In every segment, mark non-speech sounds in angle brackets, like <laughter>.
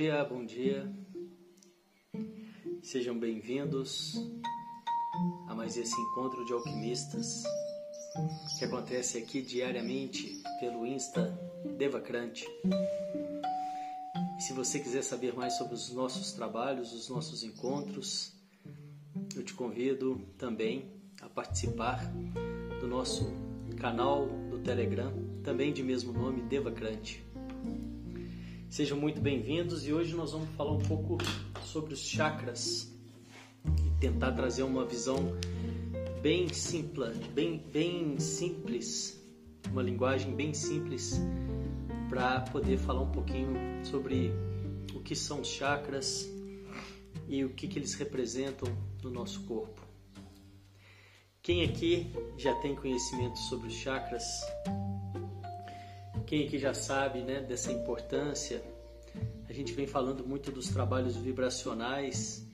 Bom dia, bom dia. Sejam bem-vindos a mais esse encontro de alquimistas que acontece aqui diariamente pelo Insta Devacrante. Se você quiser saber mais sobre os nossos trabalhos, os nossos encontros, eu te convido também a participar do nosso canal do Telegram, também de mesmo nome, Devacrante. Sejam muito bem-vindos e hoje nós vamos falar um pouco sobre os chakras e tentar trazer uma visão bem simples, bem, bem simples, uma linguagem bem simples para poder falar um pouquinho sobre o que são os chakras e o que, que eles representam no nosso corpo. Quem aqui já tem conhecimento sobre os chakras? Quem aqui já sabe né, dessa importância? A gente vem falando muito dos trabalhos vibracionais,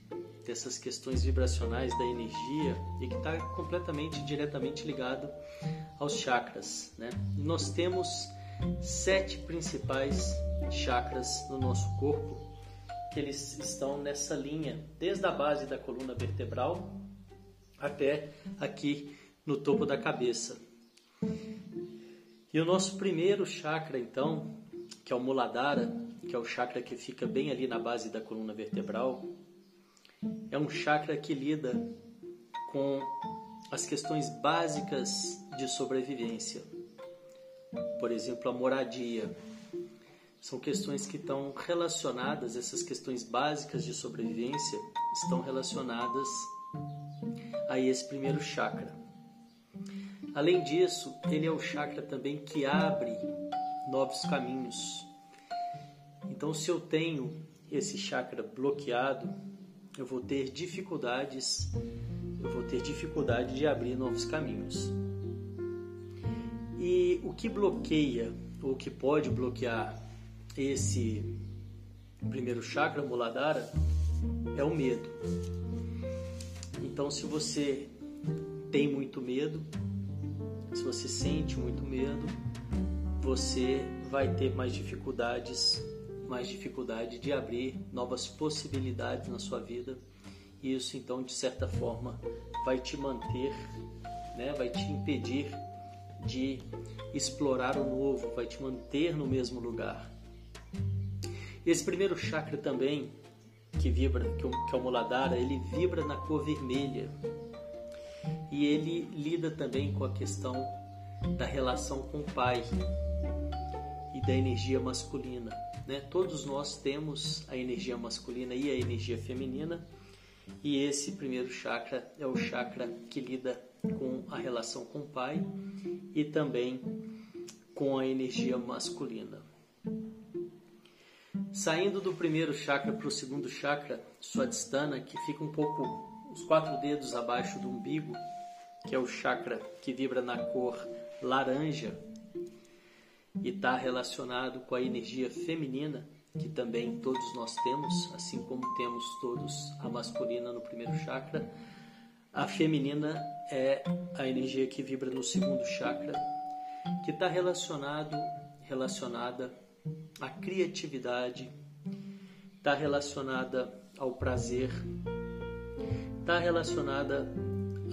dessas questões vibracionais da energia e que está completamente, diretamente ligado aos chakras. Né? Nós temos sete principais chakras no nosso corpo que eles estão nessa linha, desde a base da coluna vertebral até aqui no topo da cabeça. E o nosso primeiro chakra, então, que é o Muladhara, que é o chakra que fica bem ali na base da coluna vertebral, é um chakra que lida com as questões básicas de sobrevivência. Por exemplo, a moradia. São questões que estão relacionadas, essas questões básicas de sobrevivência estão relacionadas a esse primeiro chakra. Além disso, ele é o chakra também que abre novos caminhos. Então, se eu tenho esse chakra bloqueado, eu vou ter dificuldades, eu vou ter dificuldade de abrir novos caminhos. E o que bloqueia, ou que pode bloquear esse primeiro chakra, Muladhara, é o medo. Então, se você tem muito medo, se você sente muito medo, você vai ter mais dificuldades, mais dificuldade de abrir novas possibilidades na sua vida. E isso então, de certa forma, vai te manter, né? Vai te impedir de explorar o novo, vai te manter no mesmo lugar. Esse primeiro chakra também que vibra, que é o Muladhara, ele vibra na cor vermelha. E ele lida também com a questão da relação com o pai e da energia masculina. Né? Todos nós temos a energia masculina e a energia feminina, e esse primeiro chakra é o chakra que lida com a relação com o pai e também com a energia masculina. Saindo do primeiro chakra para o segundo chakra, Swadhisthana, que fica um pouco os quatro dedos abaixo do umbigo, que é o chakra que vibra na cor laranja e está relacionado com a energia feminina, que também todos nós temos, assim como temos todos a masculina no primeiro chakra. A feminina é a energia que vibra no segundo chakra, que está relacionado, relacionada a criatividade, está relacionada ao prazer, está relacionada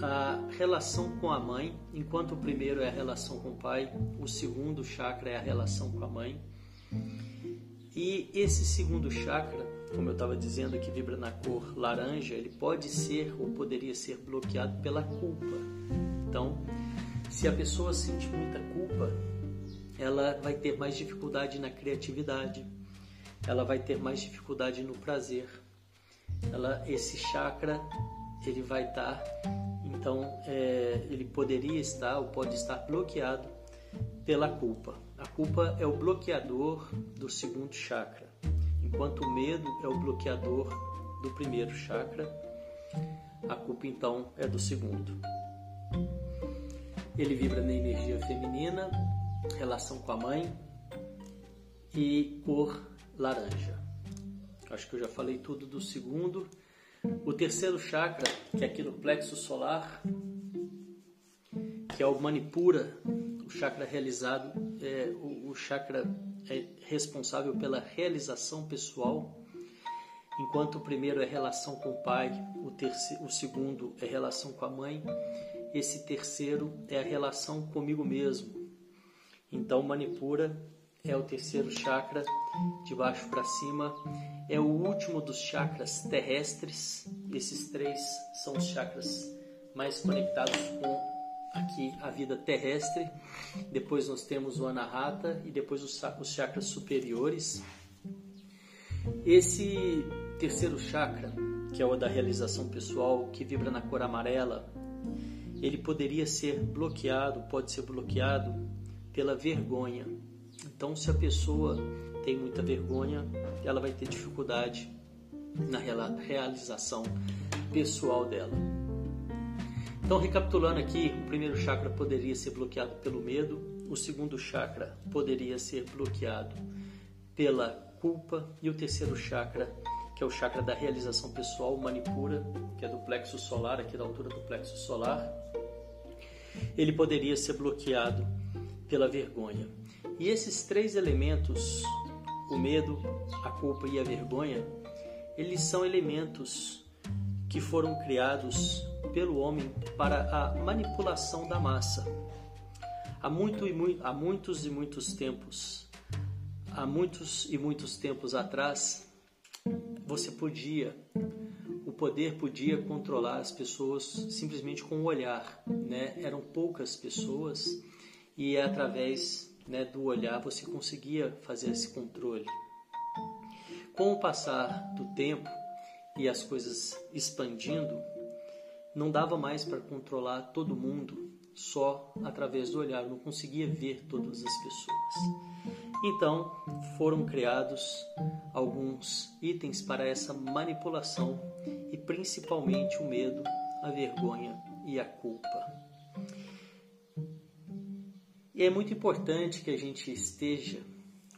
à relação com a mãe, enquanto o primeiro é a relação com o pai, o segundo chakra é a relação com a mãe. E esse segundo chakra, como eu estava dizendo, que vibra na cor laranja, ele pode ser ou poderia ser bloqueado pela culpa. Então, se a pessoa sente muita culpa, ela vai ter mais dificuldade na criatividade, ela vai ter mais dificuldade no prazer. Ela, esse chakra, ele vai estar, então, é, ele poderia estar ou pode estar bloqueado pela culpa. A culpa é o bloqueador do segundo chakra, enquanto o medo é o bloqueador do primeiro chakra. A culpa então é do segundo. Ele vibra na energia feminina, relação com a mãe e cor laranja. Acho que eu já falei tudo do segundo. O terceiro chakra, que é aqui no plexo solar, que é o Manipura, o chakra realizado, é, o, o chakra é responsável pela realização pessoal, enquanto o primeiro é relação com o pai, o, terceiro, o segundo é relação com a mãe, esse terceiro é a relação comigo mesmo. Então, Manipura é o terceiro chakra, de baixo para cima, é o último dos chakras terrestres. Esses três são os chakras mais conectados com aqui a vida terrestre. Depois nós temos o Anahata e depois os, os chakras superiores. Esse terceiro chakra, que é o da realização pessoal, que vibra na cor amarela, ele poderia ser bloqueado, pode ser bloqueado pela vergonha. Então, se a pessoa tem muita vergonha, ela vai ter dificuldade na realização pessoal dela. Então, recapitulando aqui, o primeiro chakra poderia ser bloqueado pelo medo, o segundo chakra poderia ser bloqueado pela culpa e o terceiro chakra, que é o chakra da realização pessoal, Manipura, que é do plexo solar, aqui da altura do plexo solar, ele poderia ser bloqueado pela vergonha. E esses três elementos, o medo, a culpa e a vergonha, eles são elementos que foram criados pelo homem para a manipulação da massa. Há, muito e há muitos e muitos tempos, há muitos e muitos tempos atrás, você podia, o poder podia controlar as pessoas simplesmente com o olhar, né? Eram poucas pessoas e através né, do olhar você conseguia fazer esse controle. Com o passar do tempo e as coisas expandindo, não dava mais para controlar todo mundo só através do olhar, não conseguia ver todas as pessoas. Então foram criados alguns itens para essa manipulação e principalmente o medo, a vergonha e a culpa. E é muito importante que a gente esteja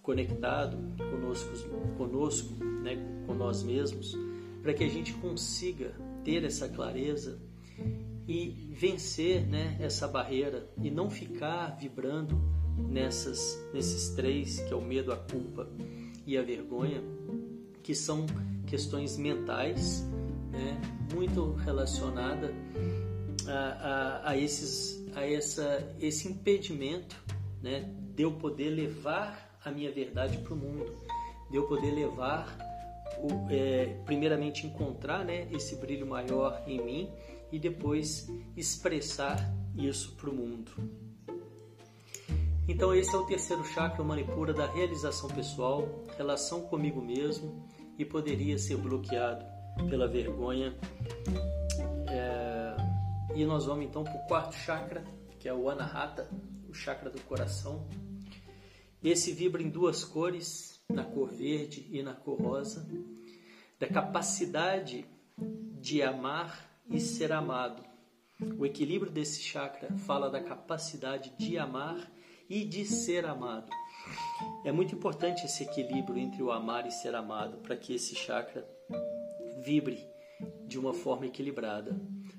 conectado conosco, conosco né, com nós mesmos, para que a gente consiga ter essa clareza e vencer né, essa barreira e não ficar vibrando nessas, nesses três, que é o medo, a culpa e a vergonha, que são questões mentais, né, muito relacionada a, a, a, esses, a essa, esse impedimento né, de eu poder levar a minha verdade para o mundo, de eu poder levar, o, é, primeiramente encontrar né, esse brilho maior em mim e depois expressar isso para o mundo. Então esse é o terceiro chakra, Manipura, da realização pessoal, relação comigo mesmo e poderia ser bloqueado pela vergonha. É... E nós vamos então para o quarto chakra, que é o Anahata, o chakra do coração. Esse vibra em duas cores, na cor verde e na cor rosa, da capacidade de amar e ser amado. O equilíbrio desse chakra fala da capacidade de amar e de ser amado. É muito importante esse equilíbrio entre o amar e ser amado para que esse chakra vibre de uma forma equilibrada,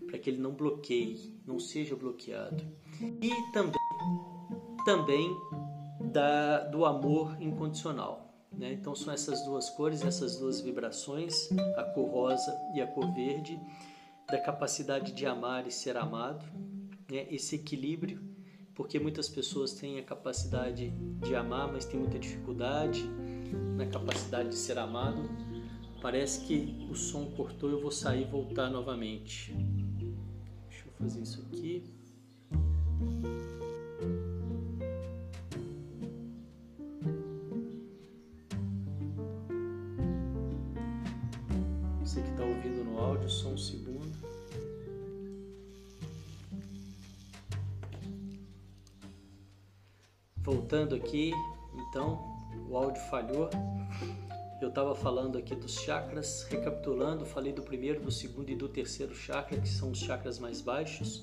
para que ele não bloqueie, não seja bloqueado. E também, também da, do amor incondicional. Né? Então são essas duas cores, essas duas vibrações, a cor rosa e a cor verde, da capacidade de amar e ser amado, né? esse equilíbrio, porque muitas pessoas têm a capacidade de amar, mas têm muita dificuldade na capacidade de ser amado. Parece que o som cortou, eu vou sair e voltar novamente. Fazer isso aqui. Você que está ouvindo no áudio, só um segundo. Voltando aqui, então, o áudio falhou. Eu estava falando aqui dos chakras, recapitulando, falei do primeiro, do segundo e do terceiro chakra, que são os chakras mais baixos,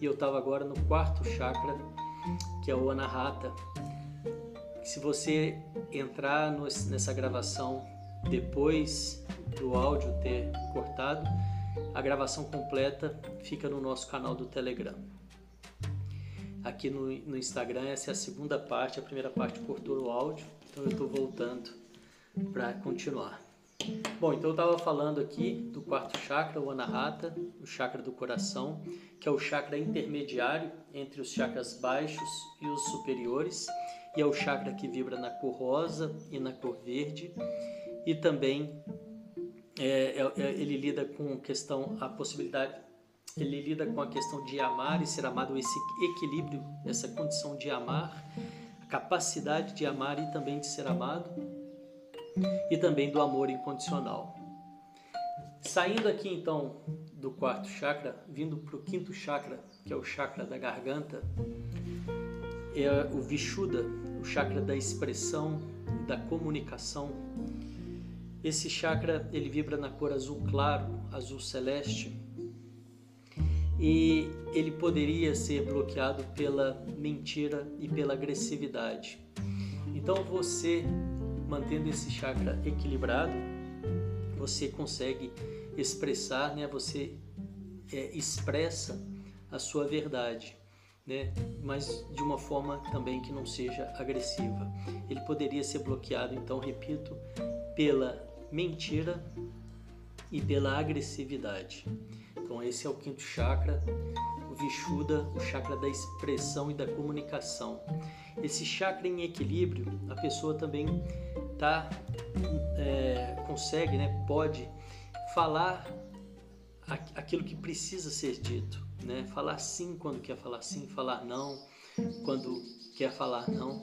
e eu estava agora no quarto chakra, que é o Anahata. Se você entrar nessa gravação depois do áudio ter cortado, a gravação completa fica no nosso canal do Telegram. aqui no, no Instagram. Essa é a segunda parte, a primeira parte cortou o áudio, então eu estou voltando para continuar. Bom, então eu estava falando aqui do quarto chakra, o Anahata, o chakra do coração, que é o chakra intermediário entre os chakras baixos e os superiores, e é o chakra que vibra na cor rosa e na cor verde, e também é, é, é ele lida com questão, a possibilidade, ele lida com a questão de amar e ser amado, esse equilíbrio, essa condição de amar, a capacidade de amar e também de ser amado, e também do amor incondicional. Saindo aqui então do quarto chakra, vindo para o quinto chakra, que é o chakra da garganta, é o Vishuddha, o chakra da expressão, da comunicação. Esse chakra ele vibra na cor azul claro, azul celeste, e ele poderia ser bloqueado pela mentira e pela agressividade. Então você mantendo esse chakra equilibrado, você consegue expressar, né? Você é, expressa a sua verdade, né? Mas de uma forma também que não seja agressiva. Ele poderia ser bloqueado, então repito, pela mentira e pela agressividade. Então esse é o quinto chakra, o Vishuddha, o chakra da expressão e da comunicação. Esse chakra em equilíbrio, a pessoa também tá, é, consegue, né, pode falar aquilo que precisa ser dito, né? Falar sim quando quer falar sim, falar não quando quer falar não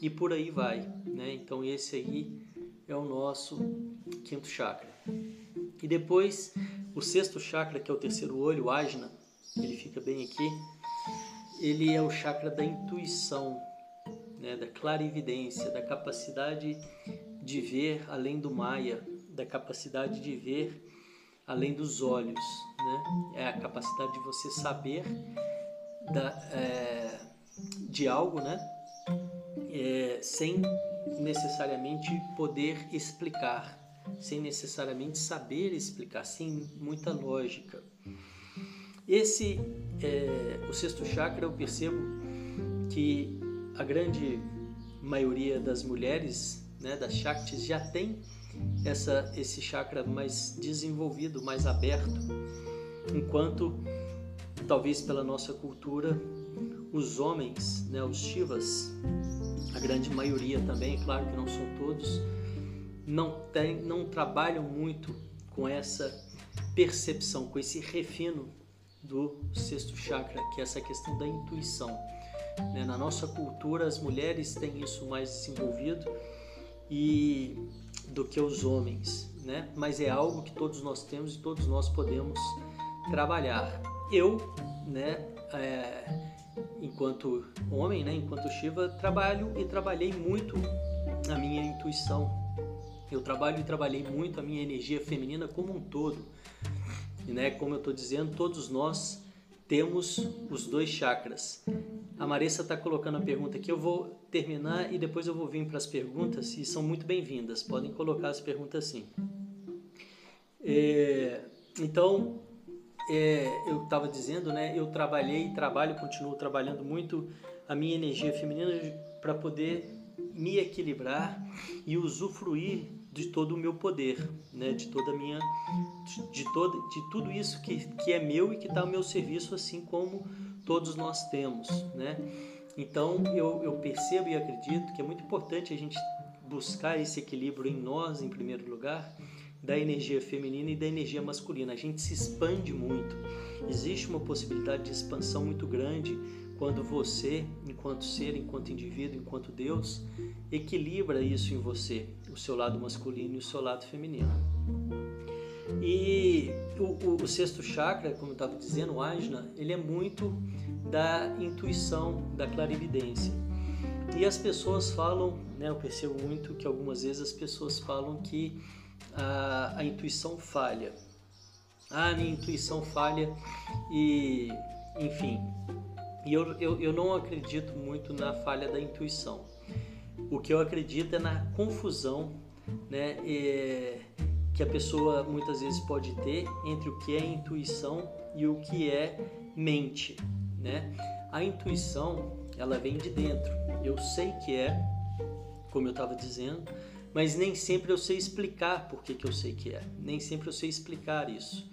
e por aí vai, né? Então esse aí é o nosso quinto chakra. E depois o sexto chakra, que é o terceiro olho, o ajna, ele fica bem aqui. Ele é o chakra da intuição, né, da clarividência, da capacidade de ver além do Maya, da capacidade de ver além dos olhos. Né? É a capacidade de você saber da, é, de algo né? É, sem necessariamente poder explicar, sem necessariamente saber explicar, sem muita lógica. Esse, é, o sexto chakra, eu percebo que a grande maioria das mulheres, né, das Shaktis, já tem essa, esse chakra mais desenvolvido, mais aberto, enquanto, talvez pela nossa cultura, os homens, né, os Shivas, a grande maioria também, claro que não são todos, não, tem, não trabalham muito com essa percepção, com esse refino do sexto chakra, que é essa questão da intuição. Né? Na nossa cultura, as mulheres têm isso mais desenvolvido e do que os homens, né? Mas é algo que todos nós temos e todos nós podemos trabalhar. Eu, né? É, enquanto homem, né? Enquanto Shiva, trabalho e trabalhei muito a minha intuição. Eu trabalho e trabalhei muito a minha energia feminina como um todo. E, né? Como eu estou dizendo, todos nós temos os dois chakras. A Marissa está colocando a pergunta aqui, eu vou terminar e depois eu vou vir para as perguntas e são muito bem-vindas. Podem colocar as perguntas sim. É, então, é, eu estava dizendo, né? Eu trabalhei, trabalho, continuo trabalhando muito a minha energia feminina para poder me equilibrar e usufruir de todo o meu poder, né? De toda a minha, de, todo, de tudo isso que, que é meu e que está ao meu serviço, assim como todos nós temos, né? Então eu, eu percebo e acredito que é muito importante a gente buscar esse equilíbrio em nós, em primeiro lugar, da energia feminina e da energia masculina. A gente se expande muito. Existe uma possibilidade de expansão muito grande quando você, enquanto ser, enquanto indivíduo, enquanto Deus, equilibra isso em você, o seu lado masculino e o seu lado feminino. E o, o, o sexto chakra, como eu estava dizendo, o ajna, ele é muito da intuição, da clarividência. E as pessoas falam, né, eu percebo muito que algumas vezes as pessoas falam que a, a intuição falha. Ah, minha intuição falha e, enfim. E eu, eu, eu não acredito muito na falha da intuição. O que eu acredito é na confusão, né? E, que a pessoa muitas vezes pode ter entre o que é intuição e o que é mente, né? A intuição, ela vem de dentro. Eu sei que é, como eu estava dizendo, mas nem sempre eu sei explicar por que, que eu sei que é. Nem sempre eu sei explicar isso.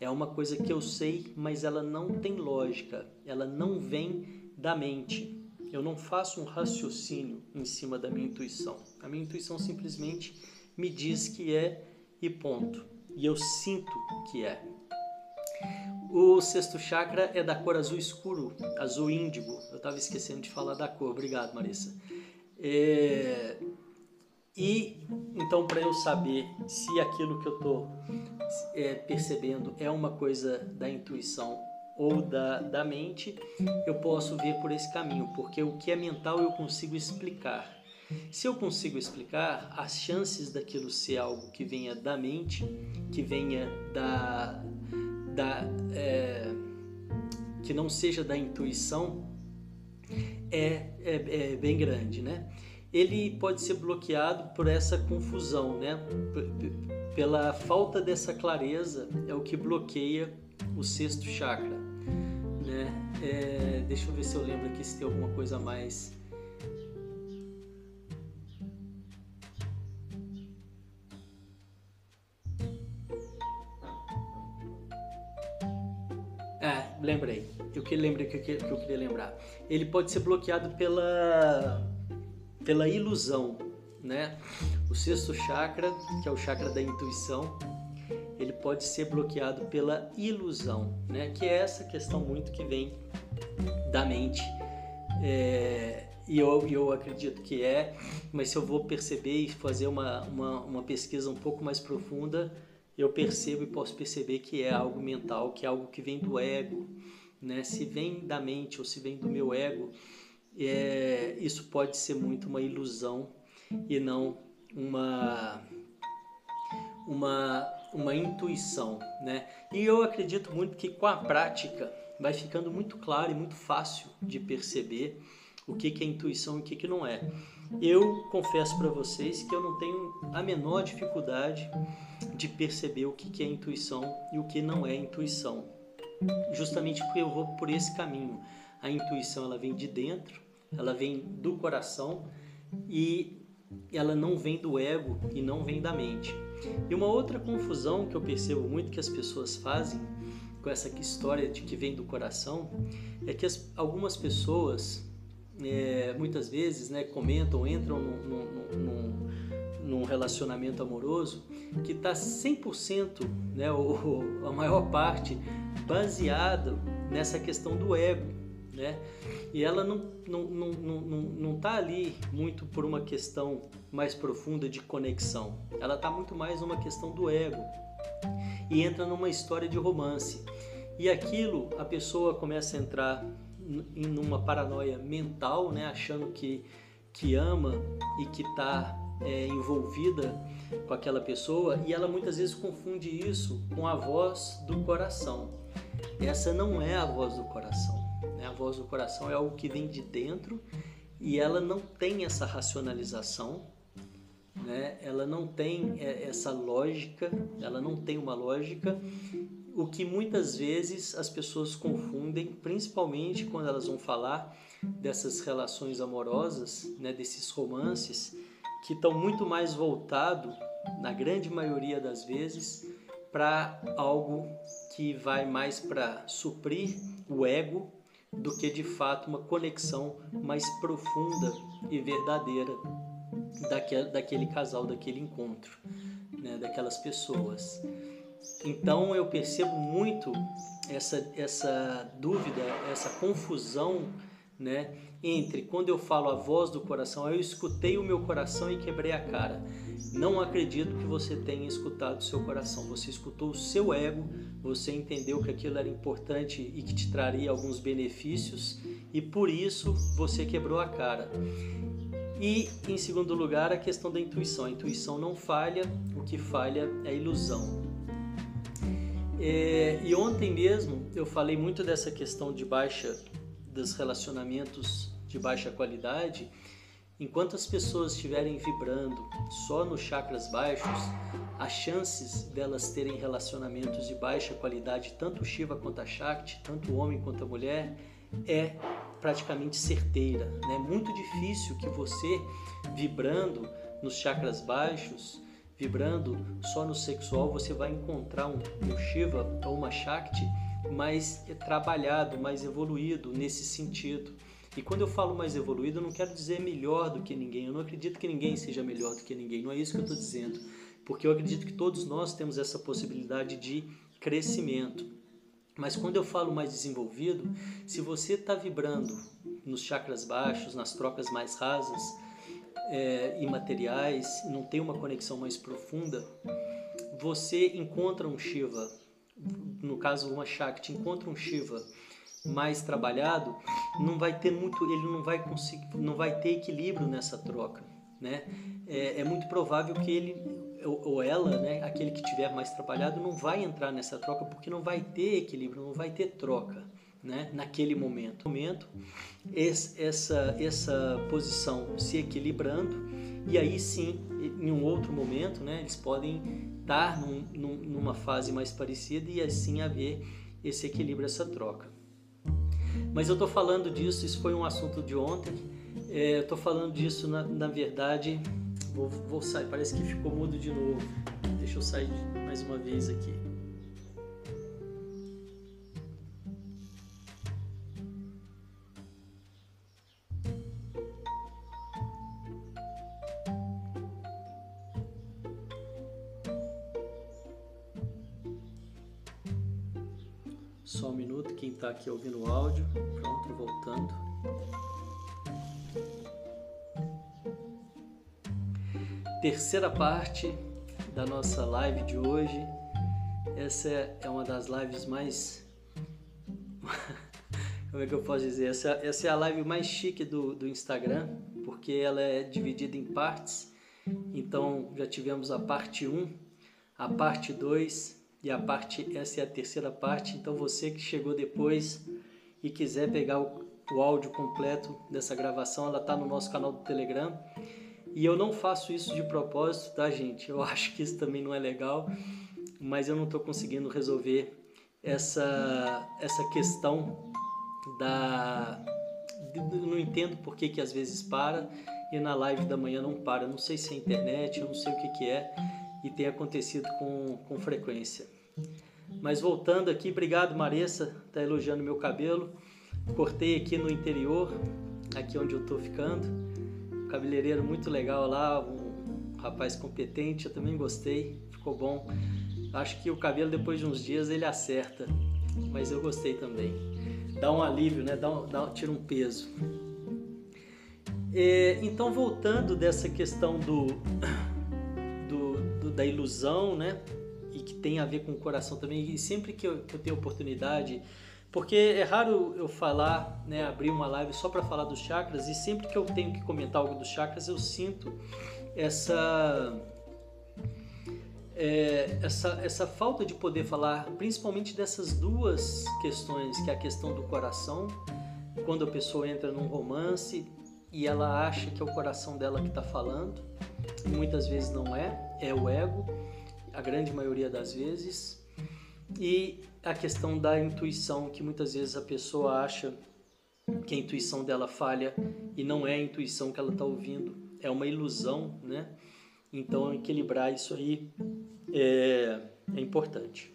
É uma coisa que eu sei, mas ela não tem lógica, ela não vem da mente. Eu não faço um raciocínio em cima da minha intuição. A minha intuição simplesmente me diz que é e ponto. E eu sinto que é. O sexto chakra é da cor azul escuro, azul índigo. Eu estava esquecendo de falar da cor. Obrigado, Marissa. É... E então, para eu saber se aquilo que eu estou é, percebendo é uma coisa da intuição ou da, da mente, eu posso ver por esse caminho, porque o que é mental eu consigo explicar. Se eu consigo explicar, as chances daquilo ser algo que venha da mente, que venha da. da é, que não seja da intuição, é, é, é bem grande, né? Ele pode ser bloqueado por essa confusão, né? Pela falta dessa clareza é o que bloqueia o sexto chakra, né? É, deixa eu ver se eu lembro aqui se tem alguma coisa a mais. É, lembrei. Eu que lembrei que eu queria lembrar. Ele pode ser bloqueado pela pela ilusão, né? O sexto chakra, que é o chakra da intuição, ele pode ser bloqueado pela ilusão, né? Que é essa questão muito que vem da mente. É, e eu, eu acredito que é, mas se eu vou perceber e fazer uma, uma, uma pesquisa um pouco mais profunda, eu percebo e posso perceber que é algo mental, que é algo que vem do ego, né? Se vem da mente ou se vem do meu ego, é, isso pode ser muito uma ilusão e não uma uma uma intuição, né? E eu acredito muito que com a prática vai ficando muito claro e muito fácil de perceber o que, que é intuição e o que, que não é. Eu confesso para vocês que eu não tenho a menor dificuldade de perceber o que, que é intuição e o que não é intuição, justamente porque eu vou por esse caminho a intuição ela vem de dentro, ela vem do coração e ela não vem do ego e não vem da mente. E uma outra confusão que eu percebo muito que as pessoas fazem com essa história de que vem do coração é que as, algumas pessoas é, muitas vezes né, comentam, entram num, num, num relacionamento amoroso que está 100%, né, ou, <laughs> ou a maior parte, baseado nessa questão do ego né? E ela não não não não não está ali muito por uma questão mais profunda de conexão. Ela está muito mais numa questão do ego e entra numa história de romance. E aquilo a pessoa começa a entrar em uma paranoia mental, né? Achando que que ama e que está é, envolvida com aquela pessoa e ela muitas vezes confunde isso com a voz do coração. Essa não é a voz do coração. Né? A voz do coração é algo que vem de dentro e ela não tem essa racionalização, né? ela não tem é, essa lógica, ela não tem uma lógica, o que muitas vezes as pessoas confundem, principalmente quando elas vão falar dessas relações amorosas, né? desses romances, que estão muito mais voltados, na grande maioria das vezes, para algo que vai mais para suprir o ego do que de fato uma conexão mais profunda e verdadeira daquele, daquele casal, daquele encontro, né, daquelas pessoas. Então eu percebo muito essa, essa dúvida, essa confusão né, entre quando eu falo a voz do coração, eu escutei o meu coração e quebrei a cara. Não acredito que você tenha escutado o seu coração. Você escutou o seu ego, você entendeu que aquilo era importante e que te traria alguns benefícios e por isso você quebrou a cara. E em segundo lugar, a questão da intuição. A intuição não falha, o que falha é a ilusão. É, e ontem mesmo eu falei muito dessa questão de baixa dos relacionamentos de baixa qualidade Enquanto as pessoas estiverem vibrando só nos chakras baixos, as chances delas terem relacionamentos de baixa qualidade, tanto Shiva quanto a Shakti, tanto o homem quanto a mulher, é praticamente certeira. É né? muito difícil que você, vibrando nos chakras baixos, vibrando só no sexual, você vai encontrar um, um Shiva ou uma Shakti mais trabalhado, mais evoluído nesse sentido. E quando eu falo mais evoluído, eu não quero dizer melhor do que ninguém. Eu não acredito que ninguém seja melhor do que ninguém. Não é isso que eu estou dizendo. Porque eu acredito que todos nós temos essa possibilidade de crescimento. Mas quando eu falo mais desenvolvido, se você está vibrando nos chakras baixos, nas trocas mais rasas, é, imateriais, não tem uma conexão mais profunda, você encontra um Shiva, no caso uma Shakti, encontra um Shiva mais trabalhado, não vai ter muito, ele não vai conseguir, não vai ter equilíbrio nessa troca, né? É, é muito provável que ele ou ela, né, aquele que tiver mais trabalhado, não vai entrar nessa troca porque não vai ter equilíbrio, não vai ter troca, né, naquele momento. momento essa essa posição se equilibrando e aí sim, em um outro momento, né, eles podem estar num, num, numa fase mais parecida e assim haver esse equilíbrio, essa troca. Mas eu estou falando disso, isso foi um assunto de ontem. É, estou falando disso na, na verdade Vou, vou sair, parece que ficou mudo de novo. Deixa eu sair mais uma vez aqui. Quem está aqui ouvindo o áudio. Pronto, voltando. terceira parte da nossa live de hoje. Essa é uma das lives mais. <laughs> Como é que eu posso dizer? Essa, essa é a live mais chique do, do Instagram, porque ela é dividida em partes. Então já tivemos a parte 1, a parte 2 e a parte. Essa é a terceira parte. Então você que chegou depois e quiser pegar o, o áudio completo dessa gravação, ela está no nosso canal do Telegram. E eu não faço isso de propósito, tá, gente? Eu <laughs> acho que isso também não é legal, mas eu não estou conseguindo resolver essa, essa questão da. Eu não entendo por que, que às vezes para e na live da manhã não para. não sei se é internet, eu não sei o que, que é e tem acontecido com, com frequência. Mas voltando aqui, obrigado Maressa, tá elogiando meu cabelo. Cortei aqui no interior, aqui onde eu estou ficando cabeleireiro muito legal lá, um rapaz competente, eu também gostei, ficou bom. Acho que o cabelo depois de uns dias ele acerta, mas eu gostei também. Dá um alívio, né? Dá, um, dá tira um peso. É, então voltando dessa questão do, da ilusão, né? E que tem a ver com o coração também. E sempre que eu, que eu tenho oportunidade porque é raro eu falar, né, abrir uma live só para falar dos chakras e sempre que eu tenho que comentar algo dos chakras eu sinto essa é, essa, essa falta de poder falar, principalmente dessas duas questões, que é a questão do coração, quando a pessoa entra num romance e ela acha que é o coração dela que está falando, muitas vezes não é, é o ego, a grande maioria das vezes, e a questão da intuição, que muitas vezes a pessoa acha que a intuição dela falha e não é a intuição que ela está ouvindo, é uma ilusão, né? Então, equilibrar isso aí é, é importante.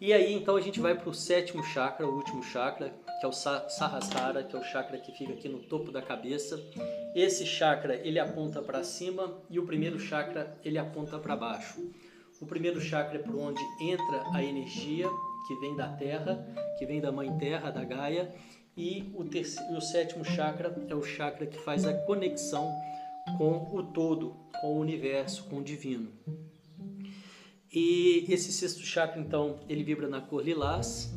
E aí, então, a gente vai para o sétimo chakra, o último chakra, que é o Sahasrara, que é o chakra que fica aqui no topo da cabeça. Esse chakra, ele aponta para cima e o primeiro chakra, ele aponta para baixo. O primeiro chakra é por onde entra a energia que vem da Terra, que vem da Mãe Terra, da Gaia, e o, terceiro, o sétimo chakra é o chakra que faz a conexão com o todo, com o universo, com o divino. E esse sexto chakra, então, ele vibra na cor lilás,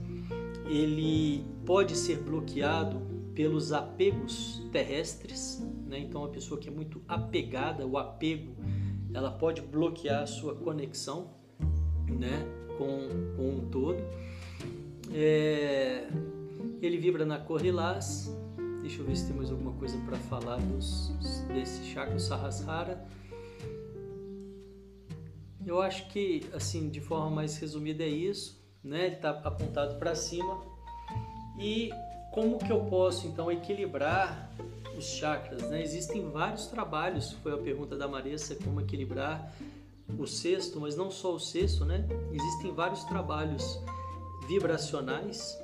ele pode ser bloqueado pelos apegos terrestres, né? então a pessoa que é muito apegada, o apego ela pode bloquear a sua conexão né, com, com um todo. É, ele vibra na cor lilás. Deixa eu ver se tem mais alguma coisa para falar dos, desse chakra Sahasrara. Eu acho que, assim, de forma mais resumida é isso, né? Ele está apontado para cima e como que eu posso então equilibrar os chakras? Né? Existem vários trabalhos, foi a pergunta da Marissa, como equilibrar o sexto, mas não só o sexto, né? Existem vários trabalhos vibracionais,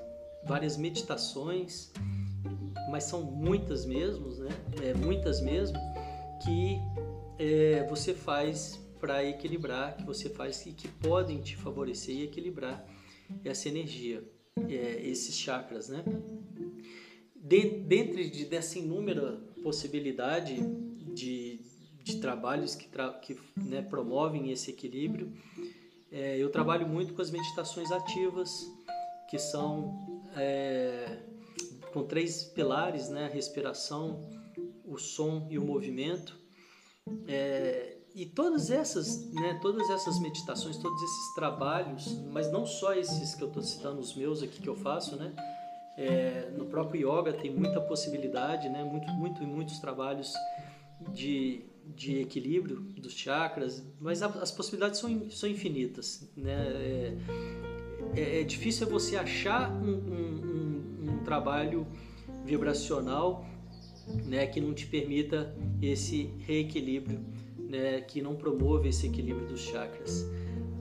várias meditações, mas são muitas mesmo, né? É, muitas mesmo, que é, você faz para equilibrar, que você faz e que podem te favorecer e equilibrar essa energia, é, esses chakras, né? Dentro de, dessa inúmera possibilidade de, de trabalhos que, tra que né, promovem esse equilíbrio, é, eu trabalho muito com as meditações ativas, que são é, com três pilares, né, a respiração, o som e o movimento. É, e todas essas, né, todas essas meditações, todos esses trabalhos, mas não só esses que eu estou citando, os meus aqui que eu faço, né? É, no próprio yoga tem muita possibilidade, né? Muito, muito e muitos trabalhos de, de equilíbrio dos chakras, mas as possibilidades são, são infinitas, né? É, é, é difícil você achar um, um, um, um trabalho vibracional, né, que não te permita esse reequilíbrio né, que não promove esse equilíbrio dos chakras.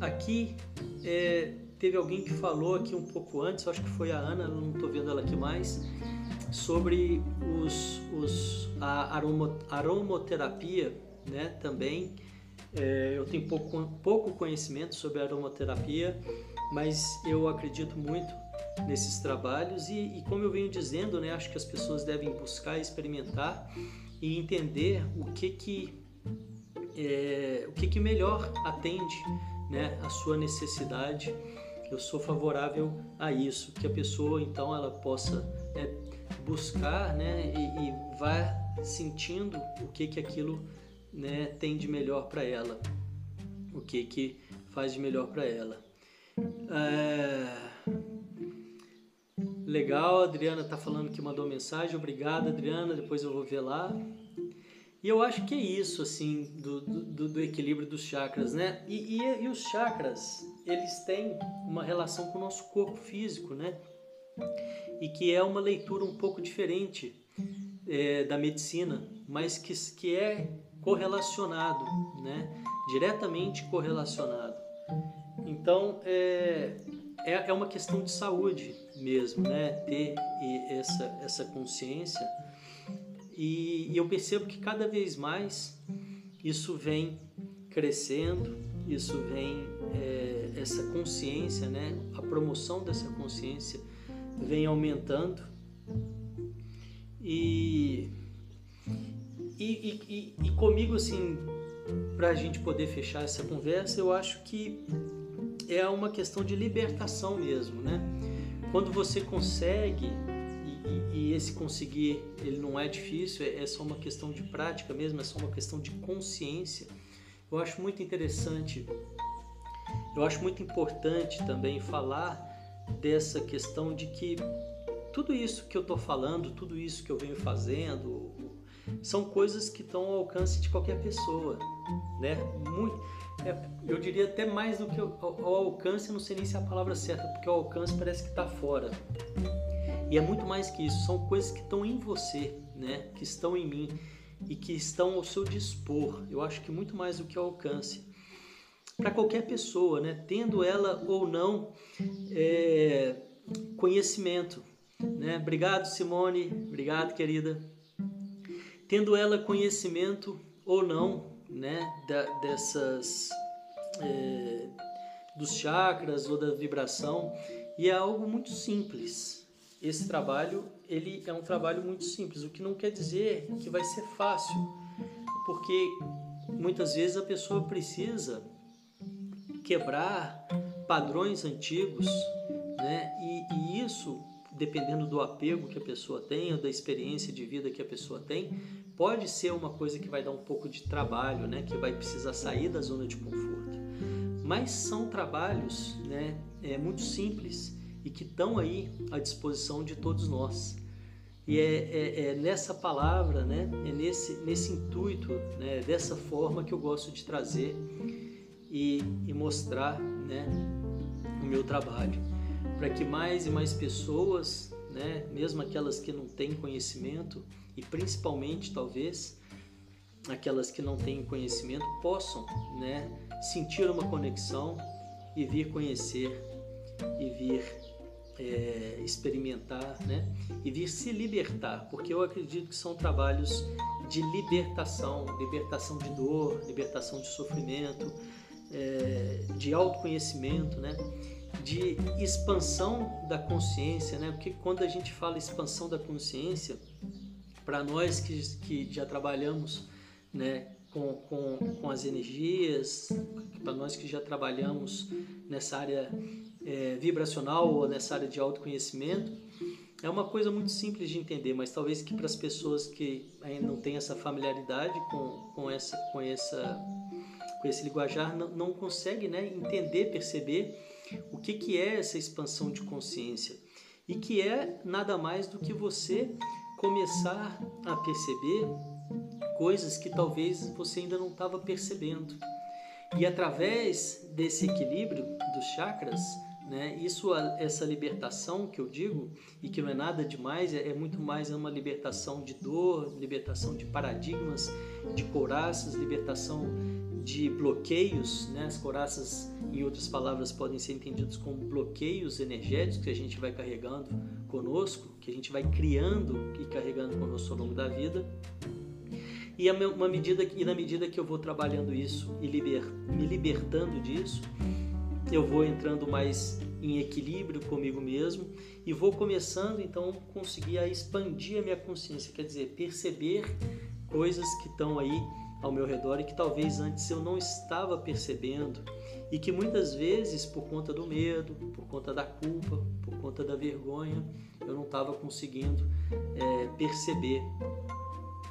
Aqui é, teve alguém que falou aqui um pouco antes, acho que foi a Ana, não estou vendo ela aqui mais, sobre os, os, a aromoterapia né, também. É, eu tenho pouco, pouco conhecimento sobre aromaterapia, mas eu acredito muito nesses trabalhos e, e, como eu venho dizendo, né, acho que as pessoas devem buscar, experimentar e entender o que que é, o que, que melhor atende né, a sua necessidade. Eu sou favorável a isso, que a pessoa então ela possa né, buscar né, e, e vá sentindo o que, que aquilo né, tem de melhor para ela, o que, que faz de melhor para ela. É... Legal, a Adriana está falando que mandou mensagem. Obrigada, Adriana. Depois eu vou ver lá. E eu acho que é isso, assim, do, do, do equilíbrio dos chakras, né? E, e, e, os chakras, eles têm uma relação com o nosso corpo físico, né? E que é uma leitura um pouco diferente é, da medicina, mas que, que é correlacionado, né? Diretamente correlacionado. Então, é, é, é uma questão de saúde mesmo, né? Ter essa, essa consciência e, eu percebo que cada vez mais isso vem crescendo, isso vem é, essa consciência, né? A promoção dessa consciência vem aumentando e e, e, e comigo assim para a gente poder fechar essa conversa, eu acho que é uma questão de libertação mesmo, né? Quando você consegue e esse conseguir ele não é difícil, é, é só uma questão de prática mesmo, é só uma questão de consciência. Eu acho muito interessante, eu acho muito importante também falar dessa questão de que tudo isso que eu estou falando, tudo isso que eu venho fazendo, são coisas que estão ao alcance de qualquer pessoa, né? Muito, é, eu diria até mais do que ao, ao alcance, não sei nem se é a palavra certa, porque o alcance parece que está fora. E é muito mais que isso, são coisas que estão em você, né? Que estão em mim e que estão ao seu dispor. Eu acho que muito mais do que alcance. Para qualquer pessoa, né? Tendo ela ou não é, conhecimento. Né? Obrigado, Simone. Obrigado, querida. Tendo ela conhecimento ou não, né? Da, dessas é, dos chakras ou da vibração e é algo muito simples esse trabalho ele é um trabalho muito simples, o que não quer dizer que vai ser fácil, porque muitas vezes a pessoa precisa quebrar padrões antigos, né? E, e isso, dependendo do apego que a pessoa tem ou da experiência de vida que a pessoa tem, pode ser uma coisa que vai dar um pouco de trabalho, né? Que vai precisar sair da zona de conforto. Mas são trabalhos, né? É muito simples e que estão aí à disposição de todos nós. E é, é, é, nessa palavra, né, é nesse, nesse intuito, né, dessa forma que eu gosto de trazer e, e mostrar né, o meu trabalho, para que mais e mais pessoas né? mesmo aquelas que não têm conhecimento e principalmente talvez aquelas que não têm conhecimento possam né, sentir uma conexão e vir conhecer e vir é, experimentar né, e vir se libertar, porque eu acredito que são trabalhos de libertação, libertação de dor, libertação de sofrimento, é, de autoconhecimento, né? de expansão da consciência, né? Porque quando a gente fala expansão da consciência, para nós que, que já trabalhamos, né, com, com, com as energias, para nós que já trabalhamos nessa área é, vibracional ou nessa área de autoconhecimento, é uma coisa muito simples de entender, mas talvez que para as pessoas que ainda não têm essa familiaridade com, com, essa, com, essa, com esse linguajar, não, não consegue né, entender, perceber o que, que é essa expansão de consciência e que é nada mais do que você começar a perceber coisas que talvez você ainda não estava percebendo. E através desse equilíbrio dos chakras, né, isso, essa libertação que eu digo, e que não é nada demais, é, é muito mais uma libertação de dor, libertação de paradigmas, de couraças, libertação de bloqueios, né? As coraças, em outras palavras, podem ser entendidos como bloqueios energéticos que a gente vai carregando conosco, que a gente vai criando e carregando conosco ao longo da vida. E, uma medida, e na medida que eu vou trabalhando isso e liber, me libertando disso, eu vou entrando mais em equilíbrio comigo mesmo e vou começando então conseguir a expandir a minha consciência, quer dizer, perceber coisas que estão aí ao meu redor e que talvez antes eu não estava percebendo e que muitas vezes por conta do medo, por conta da culpa, por conta da vergonha, eu não estava conseguindo é, perceber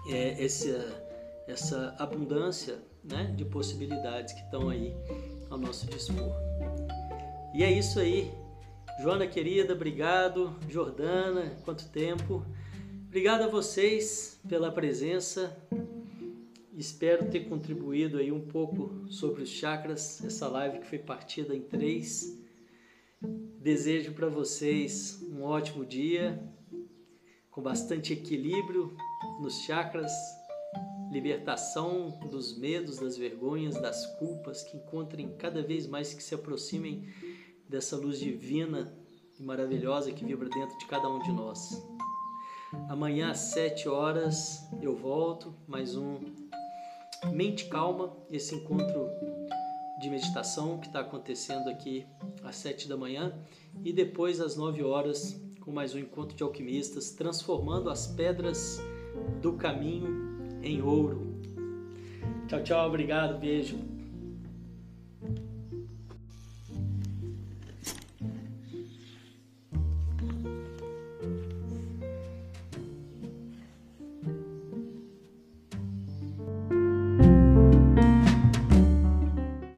é, essa, essa abundância né, de possibilidades que estão aí ao nosso dispor. E é isso aí. Joana querida, obrigado. Jordana, quanto tempo. Obrigado a vocês pela presença. Espero ter contribuído aí um pouco sobre os chakras, essa live que foi partida em três. Desejo para vocês um ótimo dia, com bastante equilíbrio nos chakras, libertação dos medos, das vergonhas, das culpas, que encontrem cada vez mais que se aproximem dessa luz divina e maravilhosa que vibra dentro de cada um de nós. Amanhã às sete horas eu volto, mais um Mente Calma, esse encontro de meditação que está acontecendo aqui às sete da manhã e depois às nove horas com mais um encontro de alquimistas transformando as pedras do caminho em ouro. Tchau, tchau, obrigado, beijo.